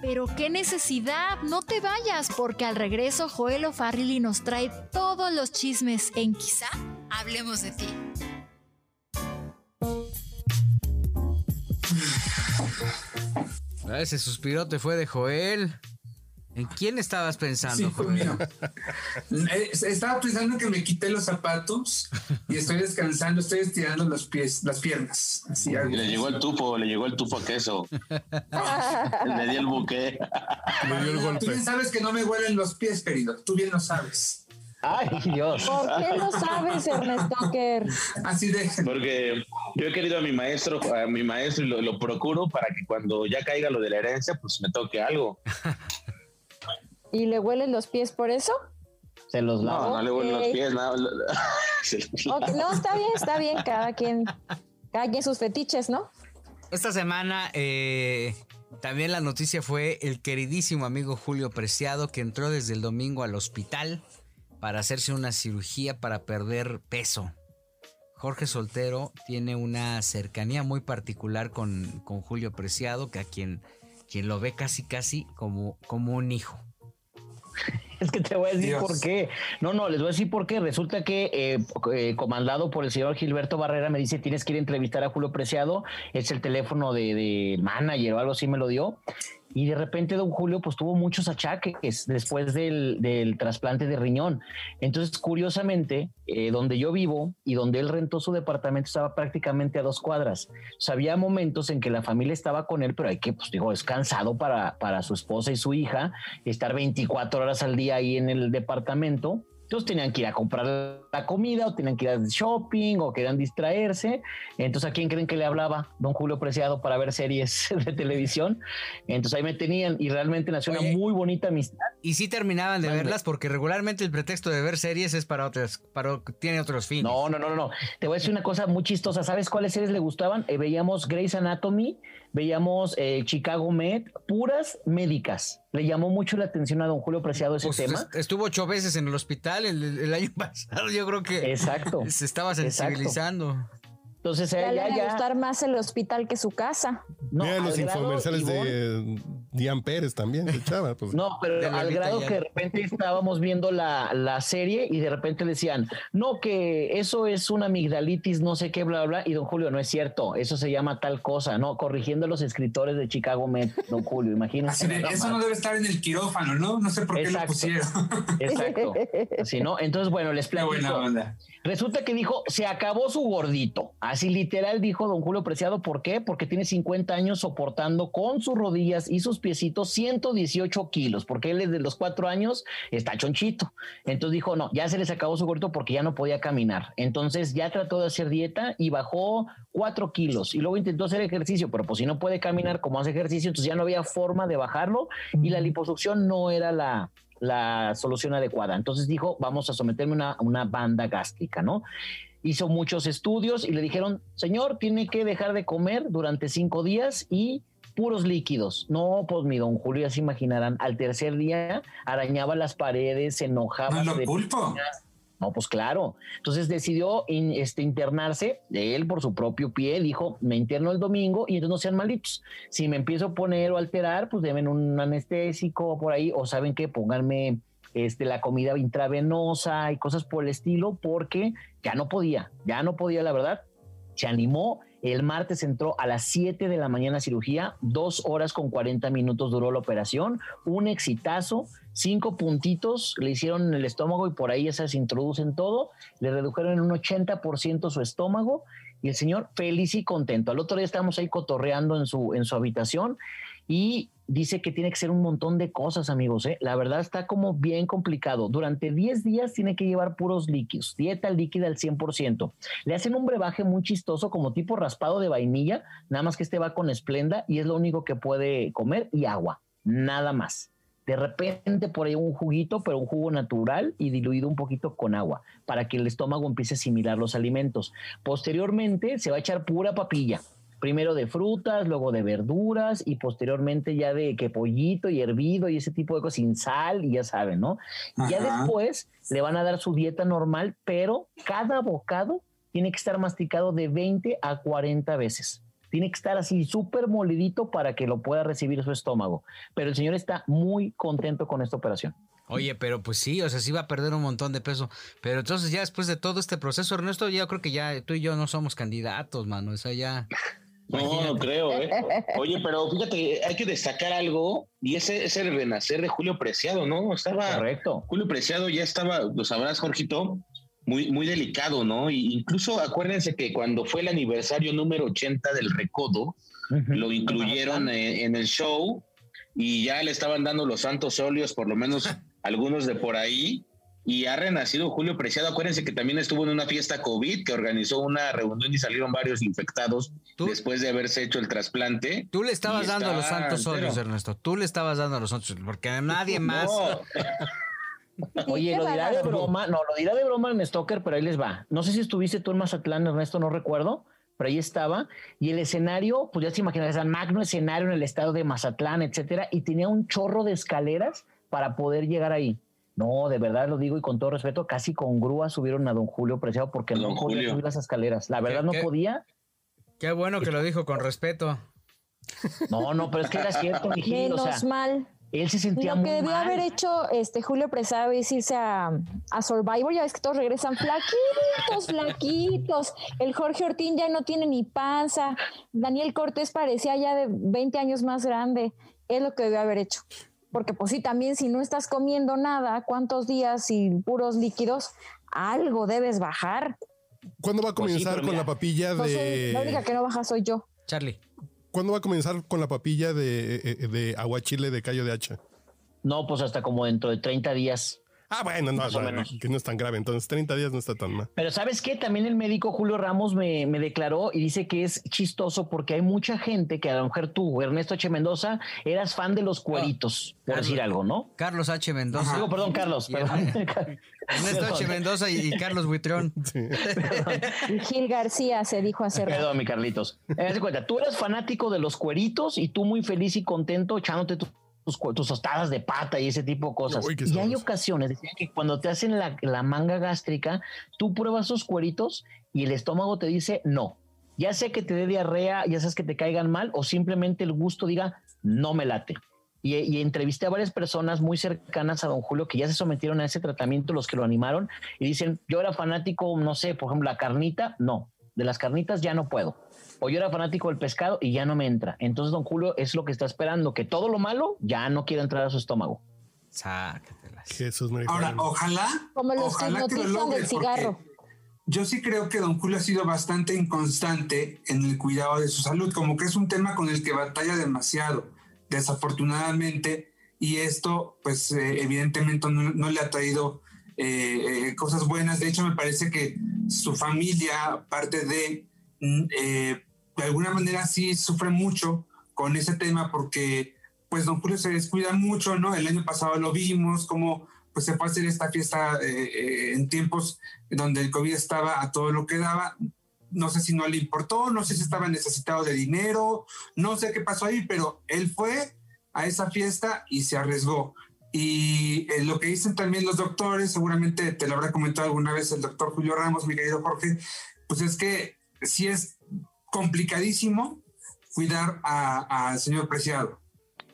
Pero qué necesidad, no te vayas, porque al regreso Joel O'Farrill nos trae todos los chismes en Quizá hablemos de ti. Ese suspirote fue de Joel. ¿En quién estabas pensando? Estaba pensando que me quité los zapatos y estoy descansando, estoy estirando los pies, las piernas. Así le llegó el tufo, le llegó el tufo a queso. le di el buque. le dio el golpe. Tú bien sabes que no me huelen los pies, querido. Tú bien lo sabes. Ay, Dios. ¿Por qué lo sabes, Ernesto Kerr? Así de. Porque yo he querido a mi maestro, a mi maestro y lo, lo procuro para que cuando ya caiga lo de la herencia, pues me toque algo. ¿Y le huelen los pies por eso? Se los lavo. No, no le huelen los pies, nada. no, está bien, está bien. Cada quien, cada quien sus fetiches, ¿no? Esta semana eh, también la noticia fue el queridísimo amigo Julio Preciado que entró desde el domingo al hospital para hacerse una cirugía para perder peso. Jorge Soltero tiene una cercanía muy particular con, con Julio Preciado, que a quien, quien lo ve casi casi como, como un hijo. Es que te voy a decir por qué. No, no, les voy a decir por qué. Resulta que, eh, eh, comandado por el señor Gilberto Barrera, me dice: tienes que ir a entrevistar a Julio Preciado. Es el teléfono de, de manager o algo así, me lo dio. Y de repente don Julio pues tuvo muchos achaques después del, del trasplante de riñón. Entonces, curiosamente, eh, donde yo vivo y donde él rentó su departamento estaba prácticamente a dos cuadras. O había momentos en que la familia estaba con él, pero hay que, pues digo, es cansado para, para su esposa y su hija estar 24 horas al día ahí en el departamento. Entonces tenían que ir a comprar la comida o tenían que ir a shopping o querían distraerse. Entonces, ¿a quién creen que le hablaba don Julio Preciado para ver series de televisión? Entonces ahí me tenían y realmente nació una muy bonita amistad. Y sí terminaban de verlas porque regularmente el pretexto de ver series es para otras, para tiene otros fines. No, no, no, no. Te voy a decir una cosa muy chistosa. ¿Sabes cuáles series le gustaban? Eh, veíamos Grey's Anatomy, veíamos eh, Chicago Med, puras médicas. Le llamó mucho la atención a don Julio Preciado ese Pues, tema. Estuvo ocho veces en el hospital el, el año pasado. Yo creo que Exacto. se estaba sensibilizando. Entonces Ya le ella va a ya. gustar más el hospital que su casa. No, Mira los infomerciales Ivonne, de Dian Pérez también, de Chava. Pues. No, pero De al grado ya. que de repente estábamos viendo la, la serie y de repente le decían, no, que eso es una amigdalitis, no sé qué, bla, bla, bla. Y don Julio, no es cierto, eso se llama tal cosa, ¿no? Corrigiendo a los escritores de Chicago Med, don Julio, imagínate. Así eso no debe estar en el quirófano, ¿no? No sé por qué Exacto. lo pusieron. Exacto. Así, ¿no? Entonces, bueno, les Qué platico. buena onda. Resulta que dijo, se acabó su gordito. Así literal dijo don Julio Preciado. ¿Por qué? Porque tiene 50 años soportando con sus rodillas y sus piecitos 118 kilos, porque él desde los cuatro años está chonchito. Entonces dijo, no, ya se les acabó su gordito porque ya no podía caminar. Entonces ya trató de hacer dieta y bajó cuatro kilos y luego intentó hacer ejercicio, pero pues si no puede caminar como hace ejercicio, entonces ya no había forma de bajarlo y la liposucción no era la, la solución adecuada. Entonces dijo, vamos a someterme a una, a una banda gástrica, ¿no? Hizo muchos estudios y le dijeron, señor, tiene que dejar de comer durante cinco días y puros líquidos. No, pues mi don Julio, ya se imaginarán, al tercer día arañaba las paredes, se enojaba. No lo culpo. no, pues claro. Entonces decidió in- este, internarse, él por su propio pie, dijo, me interno el domingo y entonces no sean malitos. Si me empiezo a poner o alterar, pues deben un anestésico por ahí, o saben que pónganme este, la comida intravenosa y cosas por el estilo, porque ya no podía, ya no podía, la verdad. Se animó, el martes entró a las 7 de la mañana a cirugía, dos horas con 40 minutos duró la operación, un exitazo, cinco puntitos le hicieron en el estómago y por ahí esas introducen todo, le redujeron en un 80% su estómago y el señor feliz y contento. Al otro día estábamos ahí cotorreando en su, en su habitación y dice que tiene que ser un montón de cosas, amigos. ¿eh? La verdad está como bien complicado. Durante 10 días tiene que llevar puros líquidos, dieta líquida al 100%. Le hacen un brebaje muy chistoso como tipo raspado de vainilla, nada más que este va con esplenda y es lo único que puede comer y agua, nada más. De repente por ahí un juguito, pero un jugo natural y diluido un poquito con agua para que el estómago empiece a asimilar los alimentos. Posteriormente se va a echar pura papilla. Primero de frutas, luego de verduras y posteriormente ya de que pollito y hervido y ese tipo de cosas sin sal y ya saben, ¿no? Y Ya después le van a dar su dieta normal, pero cada bocado tiene que estar masticado de 20 a 40 veces. Tiene que estar así súper molidito para que lo pueda recibir su estómago. Pero el señor está muy contento con esta operación. Oye, pero pues sí, o sea, sí va a perder un montón de peso. Pero entonces ya después de todo este proceso, Ernesto, yo creo que ya tú y yo no somos candidatos, mano. O sea, ya... No, no creo, ¿eh? Oye, pero fíjate, hay que destacar algo, y ese es el renacer de Julio Preciado, ¿no? Estaba. Correcto. Julio Preciado ya estaba, lo sabrás, Jorgito, muy, muy delicado, ¿no? Y incluso acuérdense que cuando fue el aniversario número 80 del Recodo, lo incluyeron en, en el show y ya le estaban dando los santos óleos, por lo menos algunos de por ahí y ha renacido Julio Preciado. Acuérdense que también estuvo en una fiesta COVID que organizó una reunión y salieron varios infectados después de haberse hecho el trasplante. Tú le estabas dando los santos óleos, Ernesto. Tú le estabas dando los santos porque nadie más. Oye, lo dirá de broma, no, lo dirá de broma en Stoker, pero ahí les va. No sé si estuviste tú en Mazatlán, Ernesto, no recuerdo, pero ahí estaba. Y el escenario, pues ya se imaginan, el magno escenario en el estado de Mazatlán, etcétera, y tenía un chorro de escaleras para poder llegar ahí. No, de verdad lo digo y con todo respeto, casi con grúa subieron a don Julio Preciado porque no podía subir las escaleras. La verdad no podía. Qué bueno que lo dijo con respeto. No, no, pero es que era cierto, Menos mal. Él se sentía Lo que debió haber hecho este Julio Preciado es irse a, a, Survivor. Ya ves que todos regresan flaquitos, flaquitos. El Jorge Ortín ya no tiene ni panza. Daniel Cortés parecía ya de 20 años más grande. Es lo que debió haber hecho porque pues sí, también si no estás comiendo nada, ¿cuántos días y puros líquidos? Algo debes bajar. ¿Cuándo va a pues comenzar con la papilla de...? la única que no baja soy yo. Charlie. ¿Cuándo va a comenzar con la papilla de, eh, eh, de aguachile de callo de hacha? No, pues hasta como dentro de 30 días. Ah, bueno, no, que no es tan grave. Entonces, 30 días no está tan mal. Pero ¿sabes qué? También el médico Julio Ramos me, me declaró y dice que es chistoso porque hay mucha gente que a lo mejor tú, Ernesto H. Mendoza, eras fan de los cueritos, por decir algo, ¿no? Carlos H. Mendoza. Digo, perdón, Carlos. Perdón. Ernesto H. Mendoza y, Carlos Buitrón. Gil García se dijo hace Perdón, mi Carlitos. Eh, cuenta, tú eras fanático de los cueritos y tú muy feliz y contento echándote tu tus, tus, tostadas de pata y ese tipo de cosas. y hay ocasiones, que cuando te hacen la, la, manga gástrica, tú pruebas esos cueritos y el estómago te dice no. Ya sea que te dé diarrea, ya sabes que te caigan mal o simplemente el gusto diga no me late. Y, y, entrevisté a varias personas muy cercanas a don Julio que ya se sometieron a ese tratamiento, los que lo animaron, y dicen, yo era fanático, no sé, por ejemplo, la carnita, no, de las carnitas ya no puedo o yo era fanático del pescado y ya no me entra. Entonces, don Julio es lo que está esperando, que todo lo malo ya no quiera entrar a su estómago. Jesús me Ahora, ojalá, Como los ojalá que, lo del cigarro. Yo sí creo que don Julio ha sido bastante inconstante en el cuidado de su salud, como que es un tema con el que batalla demasiado, desafortunadamente, y esto, pues, eh, evidentemente no, le ha traído eh, eh, cosas buenas. De hecho, me parece que su familia, parte de mm, de alguna manera sí sufre mucho con ese tema porque pues don Julio se descuida mucho, ¿no? El año pasado lo vimos, como pues se fue a hacer esta fiesta eh, eh, en tiempos donde el COVID estaba a todo lo que daba. No sé si no le importó, no sé si estaba necesitado de dinero, no sé qué pasó ahí, pero él fue a esa fiesta y se arriesgó. Y eh, lo que dicen también los doctores, seguramente te lo habrá comentado alguna vez el doctor Julio Ramos, mi querido Jorge, pues es que si es complicadísimo cuidar al señor Preciado.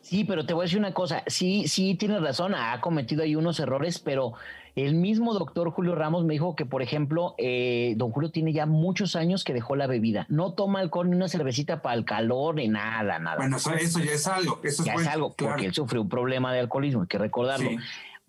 Sí, pero te voy a decir una cosa, sí, sí, tienes razón, ha cometido ahí unos errores, pero el mismo doctor Julio Ramos me dijo que, por ejemplo, eh, don Julio tiene ya muchos años que dejó la bebida, no toma alcohol ni una cervecita para el calor ni nada, nada. Bueno, eso, ya es algo, eso ya es, algo, porque él sufrió un problema de alcoholismo, hay que recordarlo.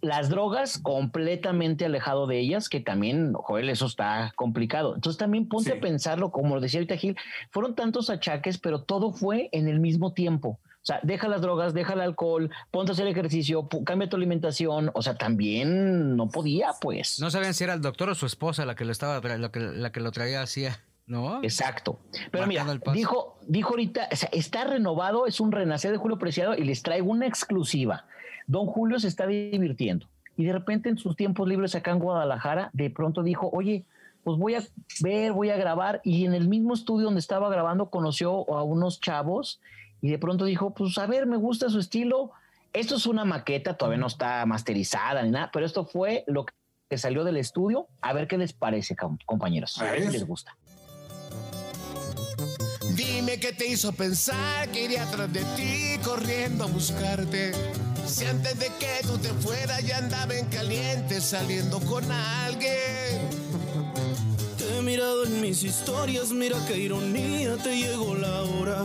Las drogas, completamente alejado de ellas, que también, Joel, eso está complicado. Entonces también ponte a pensarlo, como lo decía ahorita Gil, fueron tantos achaques, pero todo fue en el mismo tiempo. O sea, deja las drogas, deja el alcohol, ponte a hacer ejercicio, cambia tu alimentación. O sea, también no podía, pues. No sabían si era el doctor o su esposa la que lo estaba, la que, la que lo traía así, ¿no? Exacto. Pero mira, dijo, dijo ahorita, o sea, está renovado, es un renacer de Julio Preciado y les traigo una exclusiva. Don Julio se está divirtiendo y de repente en sus tiempos libres acá en Guadalajara, de pronto dijo, oye, pues voy a ver, voy a grabar y en el mismo estudio donde estaba grabando conoció a unos chavos y de pronto dijo, pues a ver, me gusta su estilo. Esto es una maqueta, todavía no está masterizada ni nada, pero esto fue lo que salió del estudio. A ver qué les parece, compañeros. A ver si les gusta. Dime qué te hizo pensar que iría atrás de ti corriendo a buscarte. Si antes de que tú te fueras ya andaba en caliente saliendo con alguien. Te he mirado en mis historias, mira qué ironía, te llegó la hora.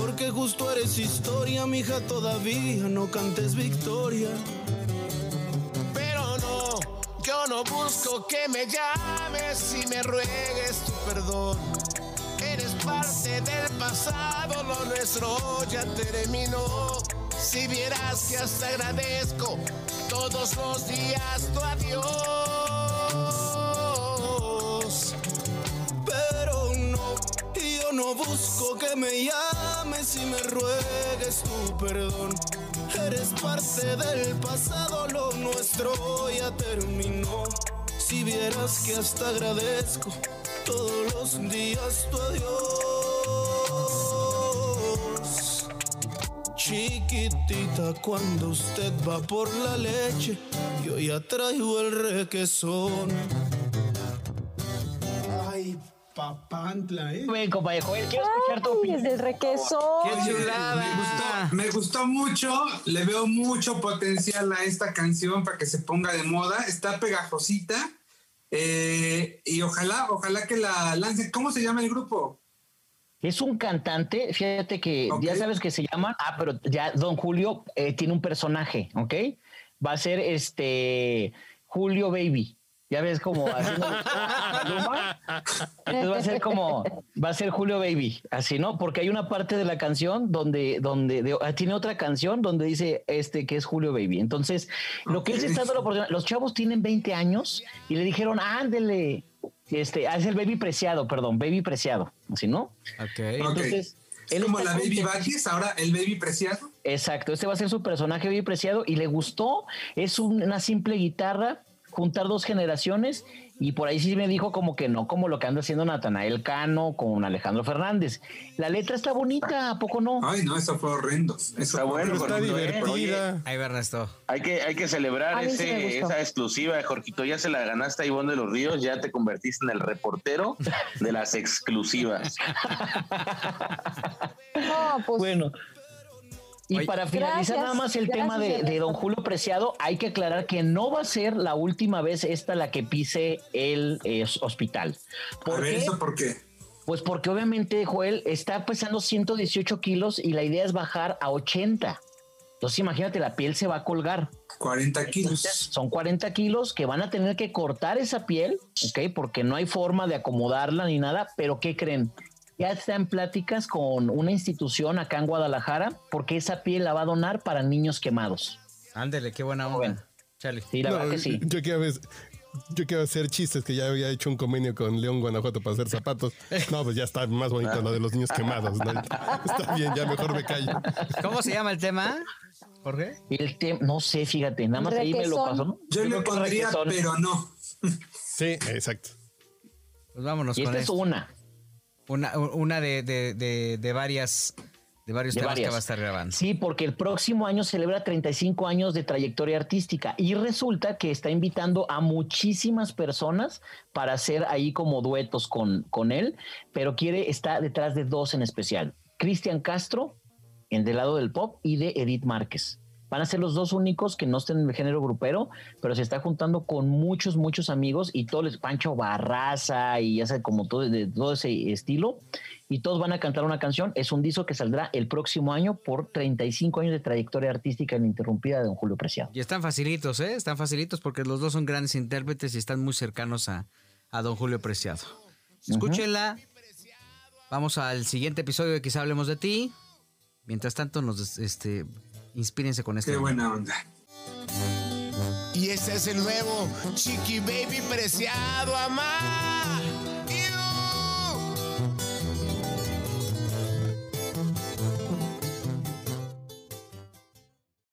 Porque justo eres historia, mija, todavía no cantes victoria. Pero no, yo no busco que me llames y me ruegues tu perdón. Eres parte del pasado, lo nuestro ya terminó. Si vieras que hasta agradezco todos los días tu adiós. Pero no, yo no busco que me llames y me ruegues tu perdón. Eres parte del pasado, lo nuestro ya terminó. Si vieras que hasta agradezco todos los días tu adiós. Chiquitita, cuando usted va por la leche, yo ya traigo el requesón. Papantla, ¿eh? Ven, compañero Joel, quiero escuchar tu Ay, opinión. desde el requesón. ¡Qué chulada! Me gustó, me gustó mucho, le veo mucho potencial a esta canción para que se ponga de moda, está pegajosita eh, y ojalá, ojalá que la lance. ¿Cómo se llama el grupo? Es un cantante, fíjate que ya sabes que se llama, ah, pero ya Don Julio eh, tiene un personaje, ¿ok? Va a ser este Julio Baby. Ya ves como haciendo Maluma. Entonces va a ser como, va a ser Julio Baby, así, ¿no? Porque hay una parte de la canción donde, donde de- ah, tiene otra canción donde dice este que es Julio Baby. Entonces, lo que él se está dando la oportunidad, los chavos tienen 20 años y le dijeron, ándele, este, ah, es el Baby Preciado, perdón, Baby Preciado, así, ¿no? Ok. Entonces, Es como la Baby contento. Backis, ahora el Baby Preciado. Exacto, este va a ser su personaje bien preciado y le gustó. Es un- una simple guitarra, juntar dos generaciones y por ahí sí me dijo como que no, como lo que anda haciendo Natanael Cano con Alejandro Fernández. La letra está bonita, ¿a poco no? Ay, no, eso fue horrendo. Eso Está fue bueno. Está Jorgito, ¿eh? divertida. Ahí va Ernesto. Hay que, hay que celebrar ese, esa exclusiva, Jorgito. Ya se la ganaste a Ivonne de los Ríos, ya te convertiste en el reportero de las exclusivas. No, pues Bueno. Y Oye. para finalizar Gracias, nada más el tema de, don. Julio Preciado, hay que aclarar que no va a ser la última vez esta la que pise el eh, hospital. A ¿Por ver, qué? ¿eso por qué? Pues porque obviamente Joel está pesando 118 kilos y la idea es bajar a 80. Entonces imagínate, la piel se va a colgar. 40 Entonces, kilos. son 40 kilos que van a tener que cortar esa piel, ¿ok? Porque no hay forma de acomodarla ni nada, pero ¿qué creen? Ya está en pláticas con una institución acá en Guadalajara porque esa piel la va a donar para niños quemados. Ándele, qué buena Joven. onda. Chale. Sí, la No, verdad que sí. Yo quiero, ver- yo quiero hacer chistes que ya había hecho un convenio con León Guanajuato para hacer zapatos. No, pues ya está más bonito lo de los niños quemados. ¿no? Está bien, ya mejor me callo. ¿Cómo se llama el tema, Jorge? El tem- no sé, fíjate, nada más ahí me lo pasó. ¿no? Yo le pondría, pero no. Sí, exacto. Pues vámonos Y con esta es una. Una, una de, de, de, de varias de varios De temas que va a estar grabando. Sí, porque el próximo año celebra 35 años de trayectoria artística y resulta que está invitando a muchísimas personas para hacer ahí como duetos con, con él, pero quiere, está detrás de dos en especial. Cristian Castro, en del lado del pop, y de Edith Márquez. Van a ser los dos únicos que no estén en el género grupero, pero se está juntando con muchos, muchos amigos y todos les Pancho Barraza y ya sé, como todo, de todo ese estilo. Y todos van a cantar una canción. Es un disco que saldrá el próximo año por 35 años de trayectoria artística ininterrumpida de don Julio Preciado. Y están facilitos, ¿eh? Están facilitos porque los dos son grandes intérpretes y están muy cercanos a, a don Julio Preciado. Escúchenla. Vamos al siguiente episodio de Quizá Hablemos de Ti. Mientras tanto, nos este, inspírense con este. Qué buena onda. Y ese es el nuevo Chiqui Baby preciado amar.